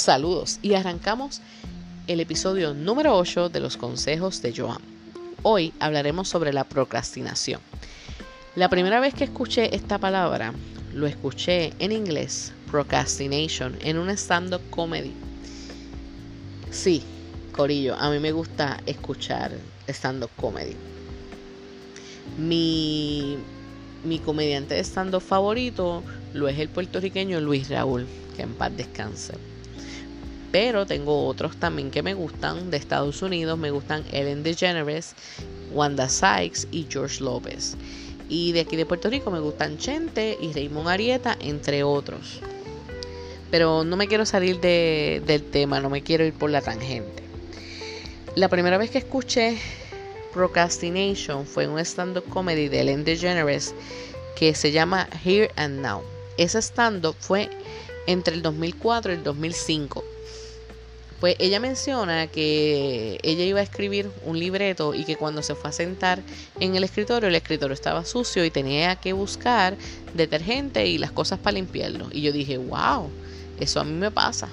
Saludos y arrancamos el episodio número 8 de los consejos de Joan. Hoy hablaremos sobre la procrastinación. La primera vez que escuché esta palabra, lo escuché en inglés, procrastination, en un stand-up comedy. Sí, Corillo, a mí me gusta escuchar stand-up comedy. Mi, mi comediante de stand-up favorito lo es el puertorriqueño Luis Raúl, que en paz descanse. Pero tengo otros también que me gustan de Estados Unidos. Me gustan Ellen DeGeneres, Wanda Sykes y George López. Y de aquí de Puerto Rico me gustan Chente y Raymond Arieta, entre otros. Pero no me quiero salir del tema, no me quiero ir por la tangente. La primera vez que escuché Procrastination fue en un stand-up comedy de Ellen DeGeneres que se llama Here and Now. Ese stand-up fue entre el 2004 y el 2005. Pues ella menciona que ella iba a escribir un libreto y que cuando se fue a sentar en el escritorio, el escritorio estaba sucio y tenía que buscar detergente y las cosas para limpiarlo. Y yo dije, wow, eso a mí me pasa.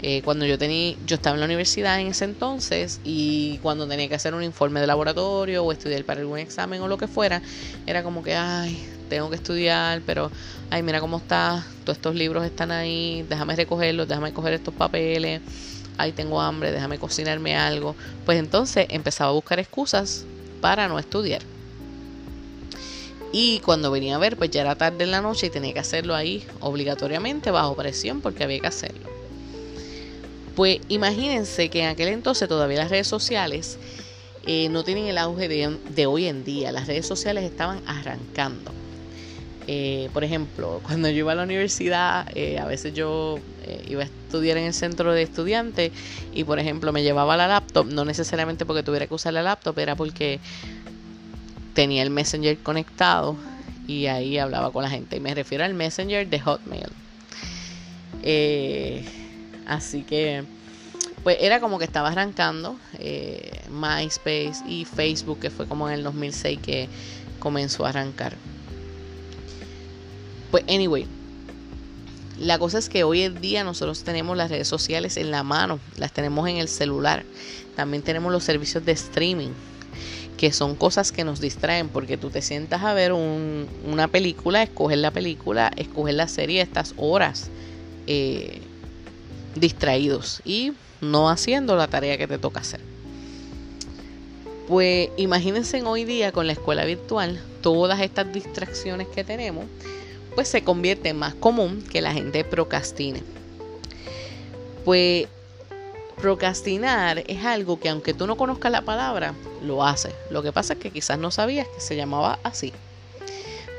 Eh, cuando yo tenía, yo estaba en la universidad en ese entonces y cuando tenía que hacer un informe de laboratorio o estudiar para algún examen o lo que fuera, era como que, ay, tengo que estudiar, pero, ay, mira cómo está, todos estos libros están ahí, déjame recogerlos, déjame coger estos papeles, ay, tengo hambre, déjame cocinarme algo. Pues entonces empezaba a buscar excusas para no estudiar. Y cuando venía a ver, pues ya era tarde en la noche y tenía que hacerlo ahí obligatoriamente bajo presión porque había que hacerlo. Pues imagínense que en aquel entonces todavía las redes sociales eh, no tienen el auge de, hoy en día. Las redes sociales estaban arrancando. Eh, por ejemplo, cuando yo iba a la universidad, eh, a veces yo iba a estudiar en el centro de estudiantes y, por ejemplo, me llevaba la laptop, no necesariamente porque tuviera que usar la laptop, era porque tenía el Messenger conectado y ahí hablaba con la gente. Y me refiero al Messenger de Hotmail. Así que, pues era como que estaba arrancando eh, MySpace y Facebook, que fue como en el 2006 que comenzó a arrancar. Pues, anyway, la cosa es que hoy en día nosotros tenemos las redes sociales en la mano, las tenemos en el celular. También tenemos los servicios de streaming, que son cosas que nos distraen, porque tú te sientas a ver una película, escoger la película, escoger la serie, estas horas. Eh, distraídos y no haciendo la tarea que te toca hacer. Pues imagínense hoy día con la escuela virtual, todas estas distracciones que tenemos, pues se convierte más común que la gente procrastine. Pues procrastinar es algo que aunque tú no conozcas la palabra, lo haces. Lo que pasa es que quizás no sabías que se llamaba así.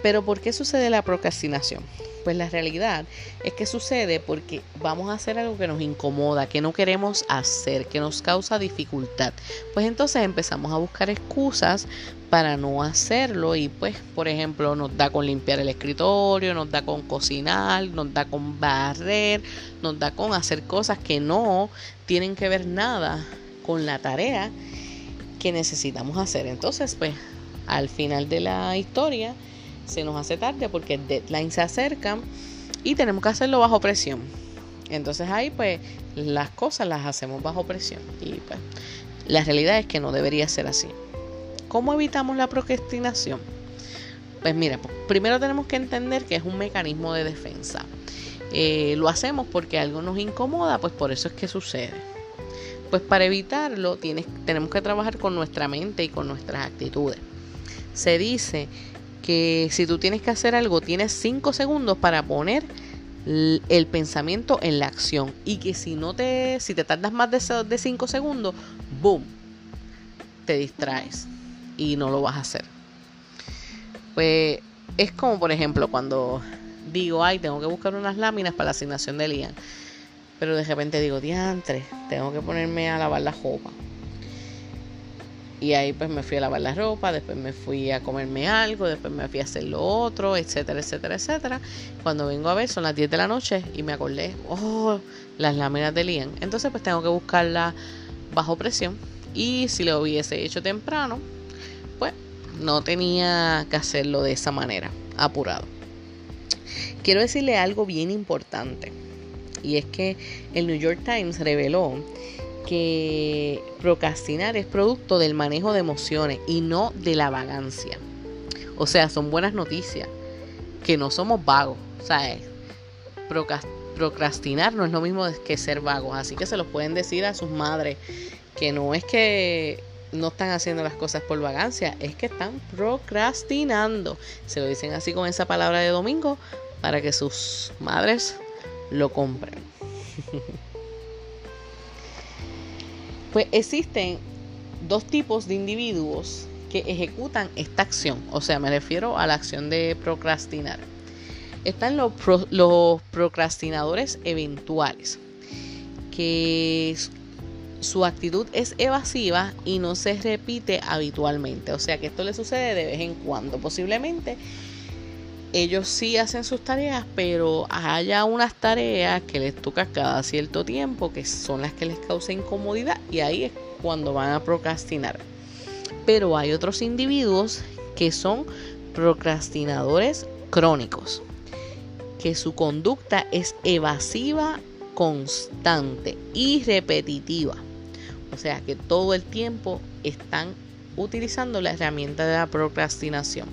Pero ¿por qué sucede la procrastinación? Pues la realidad es que sucede porque vamos a hacer algo que nos incomoda, que no queremos hacer, que nos causa dificultad. Pues entonces empezamos a buscar excusas para no hacerlo y pues por ejemplo nos da con limpiar el escritorio, nos da con cocinar, nos da con barrer, nos da con hacer cosas que no tienen que ver nada con la tarea que necesitamos hacer. Entonces pues al final de la historia se nos hace tarde porque el deadline se acerca y tenemos que hacerlo bajo presión. Entonces ahí pues las cosas las hacemos bajo presión y pues la realidad es que no debería ser así. ¿Cómo evitamos la procrastinación? Pues mira, pues, primero tenemos que entender que es un mecanismo de defensa. Eh, lo hacemos porque algo nos incomoda, pues por eso es que sucede. Pues para evitarlo tienes, tenemos que trabajar con nuestra mente y con nuestras actitudes. Se dice que si tú tienes que hacer algo, tienes 5 segundos para poner el pensamiento en la acción y que si no te si te tardas más de 5 segundos, boom, te distraes y no lo vas a hacer. Pues es como por ejemplo cuando digo, ay, tengo que buscar unas láminas para la asignación de Lian. Pero de repente digo, diantre, tengo que ponerme a lavar la ropa. Y ahí pues me fui a lavar la ropa, después me fui a comerme algo, después me fui a hacer lo otro, etcétera, etcétera, etcétera. Cuando vengo a ver son las 10 de la noche y me acordé, oh, las láminas de Lian. Entonces pues tengo que buscarla bajo presión. Y si lo hubiese hecho temprano, pues no tenía que hacerlo de esa manera, apurado. Quiero decirle algo bien importante. y es que el New York Times reveló que procrastinar es producto del manejo de emociones y no de la vagancia. O sea, son buenas noticias, que no somos vagos, ¿sabes? Procrastinar no es lo mismo que ser vagos, así que se los pueden decir a sus madres que no es que no están haciendo las cosas por vagancia, es que están procrastinando. Se lo dicen así con esa palabra de domingo para que sus madres lo compren. pues existen dos tipos de individuos que ejecutan esta acción, o sea, me refiero a la acción de procrastinar. Están los, los procrastinadores eventuales, que su actitud es evasiva y no se repite habitualmente. O sea que esto le sucede de vez en cuando. Posiblemente ellos sí hacen sus tareas, pero haya unas tareas que les toca cada cierto tiempo, que son las que les causa incomodidad y ahí es cuando van a procrastinar. Pero hay otros individuos que son procrastinadores crónicos, que su conducta es evasiva constante y repetitiva. O sea que todo el tiempo están utilizando la herramienta de la procrastinación.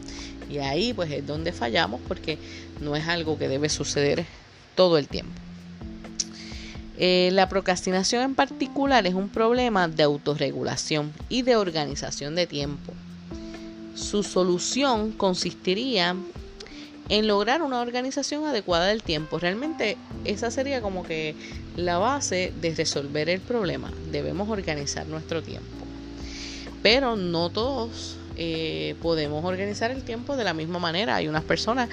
Y ahí pues es donde fallamos porque no es algo que debe suceder todo el tiempo. Eh, la procrastinación en particular es un problema de autorregulación y de organización de tiempo. Su solución consistiría en lograr una organización adecuada del tiempo. Realmente esa sería como que la base de resolver el problema. Debemos organizar nuestro tiempo. Pero no todos eh, podemos organizar el tiempo de la misma manera. Hay unas personas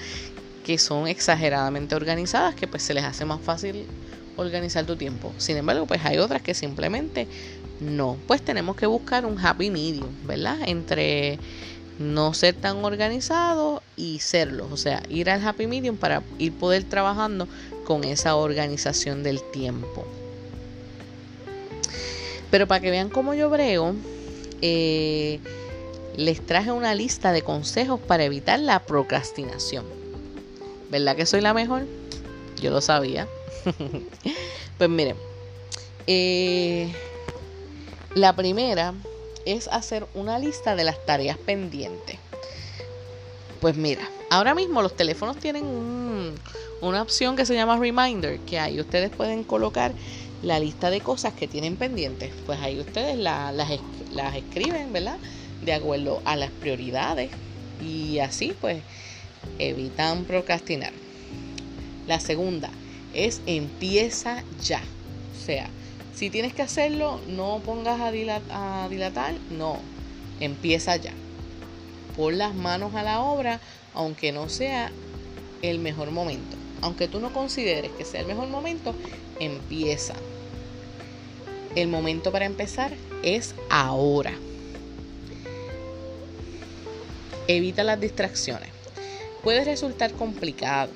que son exageradamente organizadas que pues se les hace más fácil organizar tu tiempo. Sin embargo, pues hay otras que simplemente no. Pues tenemos que buscar un happy medium, ¿verdad? Entre no ser tan organizado y serlo. O sea, ir al happy medium para ir poder trabajando con esa organización del tiempo. Pero para que vean cómo yo brego, eh, les traje una lista de consejos para evitar la procrastinación. ¿Verdad que soy la mejor? Yo lo sabía. pues miren, eh, la primera es hacer una lista de las tareas pendientes. Pues mira, ahora mismo los teléfonos tienen una opción que se llama Reminder, que ahí ustedes pueden colocar la lista de cosas que tienen pendientes. Pues ahí ustedes las, escriben, ¿verdad? De acuerdo a las prioridades. Y así pues evitan procrastinar. La segunda es empieza ya. O sea, si tienes que hacerlo, no pongas a, dilatar, no, empieza ya. Pon las manos a la obra, aunque no sea el mejor momento. Aunque tú no consideres que sea el mejor momento, empieza. El momento para empezar es ahora. Evita las distracciones. Puede resultar complicado,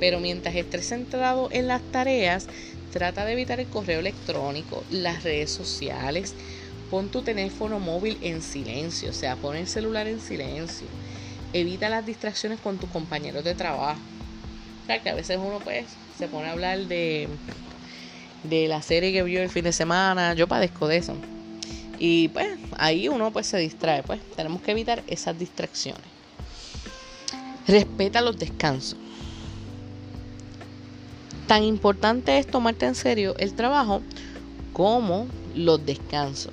pero mientras estés centrado en las tareas, Trata de evitar el correo electrónico, las redes sociales. Pon tu teléfono móvil en silencio, o sea, pon el celular en silencio. Evita las distracciones con tus compañeros de trabajo. Que a veces uno pues se pone a hablar de, de la serie que vio el fin de semana. Yo padezco de eso. Y pues ahí uno pues se distrae. Pues tenemos que evitar esas distracciones. Respeta los descansos. Tan importante es tomarte en serio el trabajo como los descansos.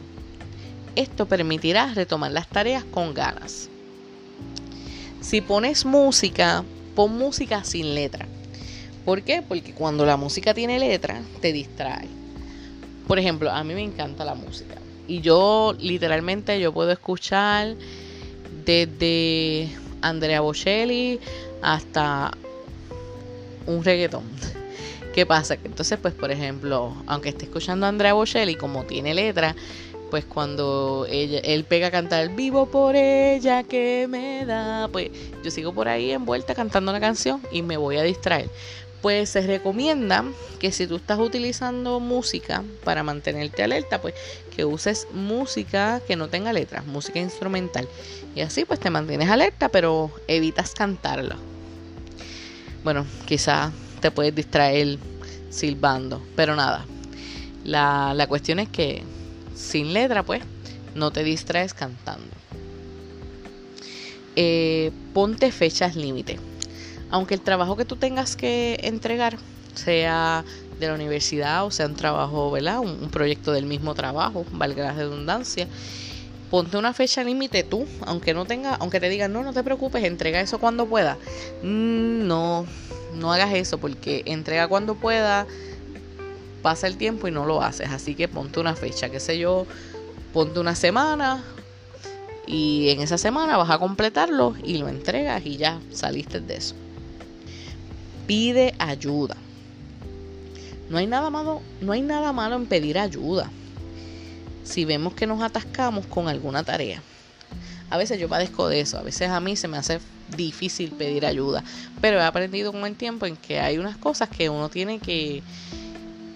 Esto permitirá retomar las tareas con ganas. Si pones música, pon música sin letra. ¿Por qué? Porque cuando la música tiene letra, te distrae. Por ejemplo, a mí me encanta la música. Y yo literalmente yo puedo escuchar desde Andrea Bocelli hasta un reggaetón. ¿Qué pasa? Entonces, pues, por ejemplo, aunque esté escuchando a Andrea Bocelli, como tiene letra, pues cuando él pega a cantar vivo por ella que me da, pues yo sigo por ahí envuelta cantando la canción y me voy a distraer. Pues se recomienda que si tú estás utilizando música para mantenerte alerta, pues que uses música que no tenga letras, música instrumental. Y así pues te mantienes alerta, pero evitas cantarla. Bueno, quizás te puedes distraer silbando. Pero nada, la, la cuestión es que sin letra, pues, no te distraes cantando. Eh, ponte fechas límite. Aunque el trabajo que tú tengas que entregar sea de la universidad o sea un trabajo, ¿verdad? Un, proyecto del mismo trabajo, valga la redundancia. Ponte una fecha límite tú, aunque no tenga, aunque te digan, no, no te preocupes, entrega eso cuando pueda. Mm, no, no hagas eso, porque entrega cuando pueda, pasa el tiempo y no lo haces. Así que ponte una fecha, qué sé yo, ponte una semana y en esa semana vas a completarlo y lo entregas y ya saliste de eso. Pide ayuda. No hay nada malo, no hay nada malo en pedir ayuda. Si vemos que nos atascamos con alguna tarea. A veces yo padezco de eso, a veces a mí se me hace difícil pedir ayuda, pero he aprendido con el tiempo en que hay unas cosas que uno tiene que,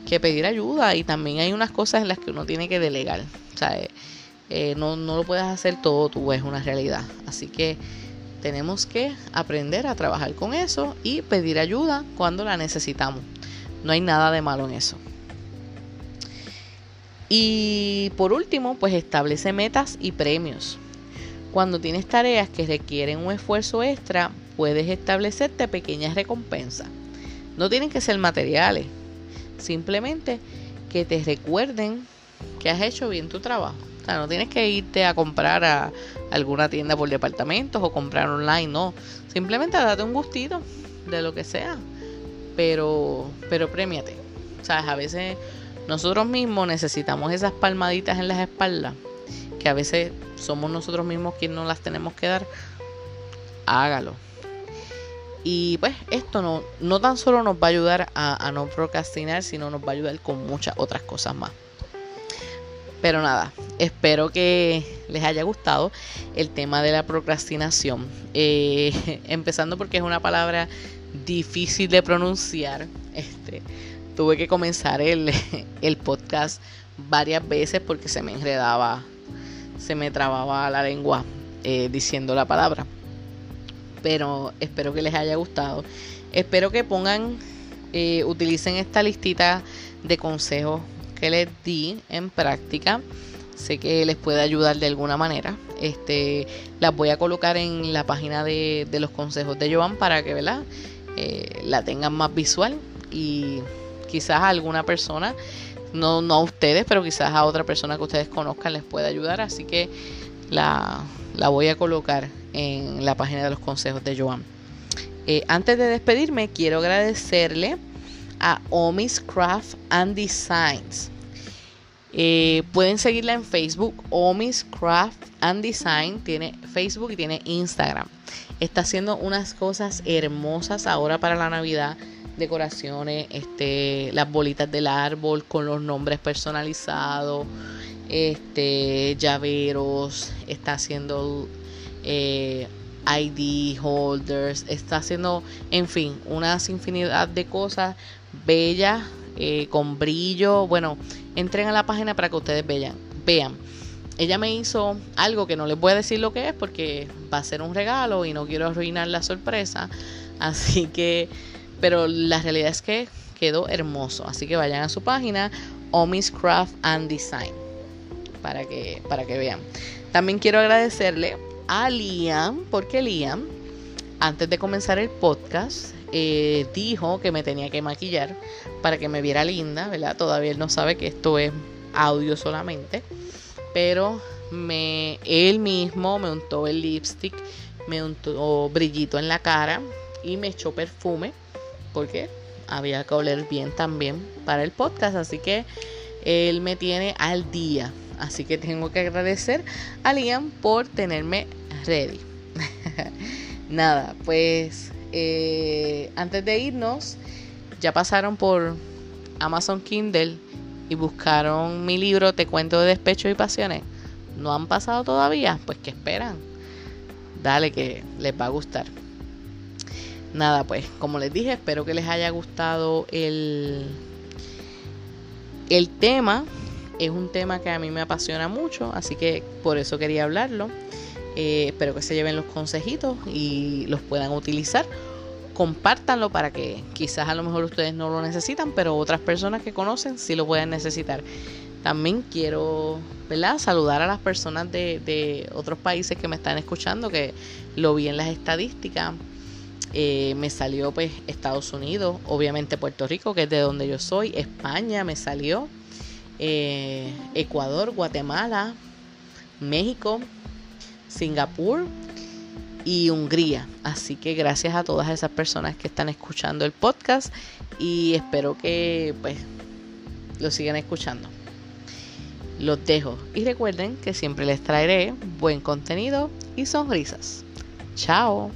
que pedir ayuda y también hay unas cosas en las que uno tiene que delegar. O sea, eh, no, no lo puedes hacer todo tú, es una realidad. Así que tenemos que aprender a trabajar con eso y pedir ayuda cuando la necesitamos. No hay nada de malo en eso. Y por último, pues establece metas y premios. Cuando tienes tareas que requieren un esfuerzo extra, puedes establecerte pequeñas recompensas. No tienen que ser materiales, simplemente que te recuerden que has hecho bien tu trabajo. O sea, no tienes que irte a comprar a alguna tienda por departamentos o comprar online, no. Simplemente date un gustito de lo que sea. Pero, pero premiate. ¿Sabes? A veces nosotros mismos necesitamos esas palmaditas en las espaldas. Que a veces somos nosotros mismos quienes nos las tenemos que dar. Hágalo. Y pues esto no, no tan solo nos va a ayudar a no procrastinar, sino nos va a ayudar con muchas otras cosas más. Pero nada, espero que les haya gustado el tema de la procrastinación. Eh, empezando porque es una palabra difícil de pronunciar. Este, tuve que comenzar el, el podcast varias veces porque se me enredaba, se me trababa la lengua eh, diciendo la palabra. Pero espero que les haya gustado. Espero que pongan, eh, utilicen esta listita de consejos que les di en práctica. Sé que les puede ayudar de alguna manera. Este, las voy a colocar en la página de, los consejos de Joan para que ¿verdad? Eh, la tengan más visual y quizás a alguna persona, no, no a ustedes, pero quizás a otra persona que ustedes conozcan les pueda ayudar. Así que la, voy a colocar en la página de los consejos de Joan. Eh, antes de despedirme, quiero agradecerle a Omis Craft and Designs. Eh, pueden seguirla en Facebook, Omis Craft and Design. Tiene Facebook y tiene Instagram. Está haciendo unas cosas hermosas ahora para la Navidad. Decoraciones, este, las bolitas del árbol con los nombres personalizados, este, llaveros. Está haciendo eh, ID holders. Está haciendo, en fin, unas infinidad de cosas bella, eh, con brillo. Bueno, entren a la página para que ustedes vean. vean. Ella me hizo algo que no les voy a decir lo que es porque va a ser un regalo y no quiero arruinar la sorpresa. Así que, pero la realidad es que quedó hermoso. Así que vayan a su página, Omis Craft and Design, para que, para que vean. También quiero agradecerle a Liam, porque Liam, antes de comenzar el podcast, eh, dijo que me tenía que maquillar para que me viera linda, ¿verdad? Todavía él no sabe que esto es audio solamente, pero me, él mismo me untó el lipstick, me untó brillito en la cara y me echó perfume, porque había que oler bien también para el podcast, así que él me tiene al día. Así que tengo que agradecer a Liam por tenerme ready. Nada, pues eh, antes de irnos, ya pasaron por Amazon Kindle y buscaron mi libro Te cuento de despecho y pasiones. ¿No han pasado todavía? Pues que esperan. Dale que les va a gustar. Nada, pues como les dije, espero que les haya gustado el, el tema. Es un tema que a mí me apasiona mucho, así que por eso quería hablarlo. Eh, espero que se lleven los consejitos y los puedan utilizar compártanlo para que quizás a lo mejor ustedes no lo necesitan, pero otras personas que conocen sí lo pueden necesitar. También quiero ¿verdad? saludar a las personas de, de otros países que me están escuchando, que lo vi en las estadísticas. Eh, me salió pues Estados Unidos, obviamente Puerto Rico, que es de donde yo soy, España me salió, eh, Ecuador, Guatemala, México, Singapur y Hungría. Así que gracias a todas esas personas que están escuchando el podcast y espero que pues lo sigan escuchando. Los dejo y recuerden que siempre les traeré buen contenido y sonrisas. Chao.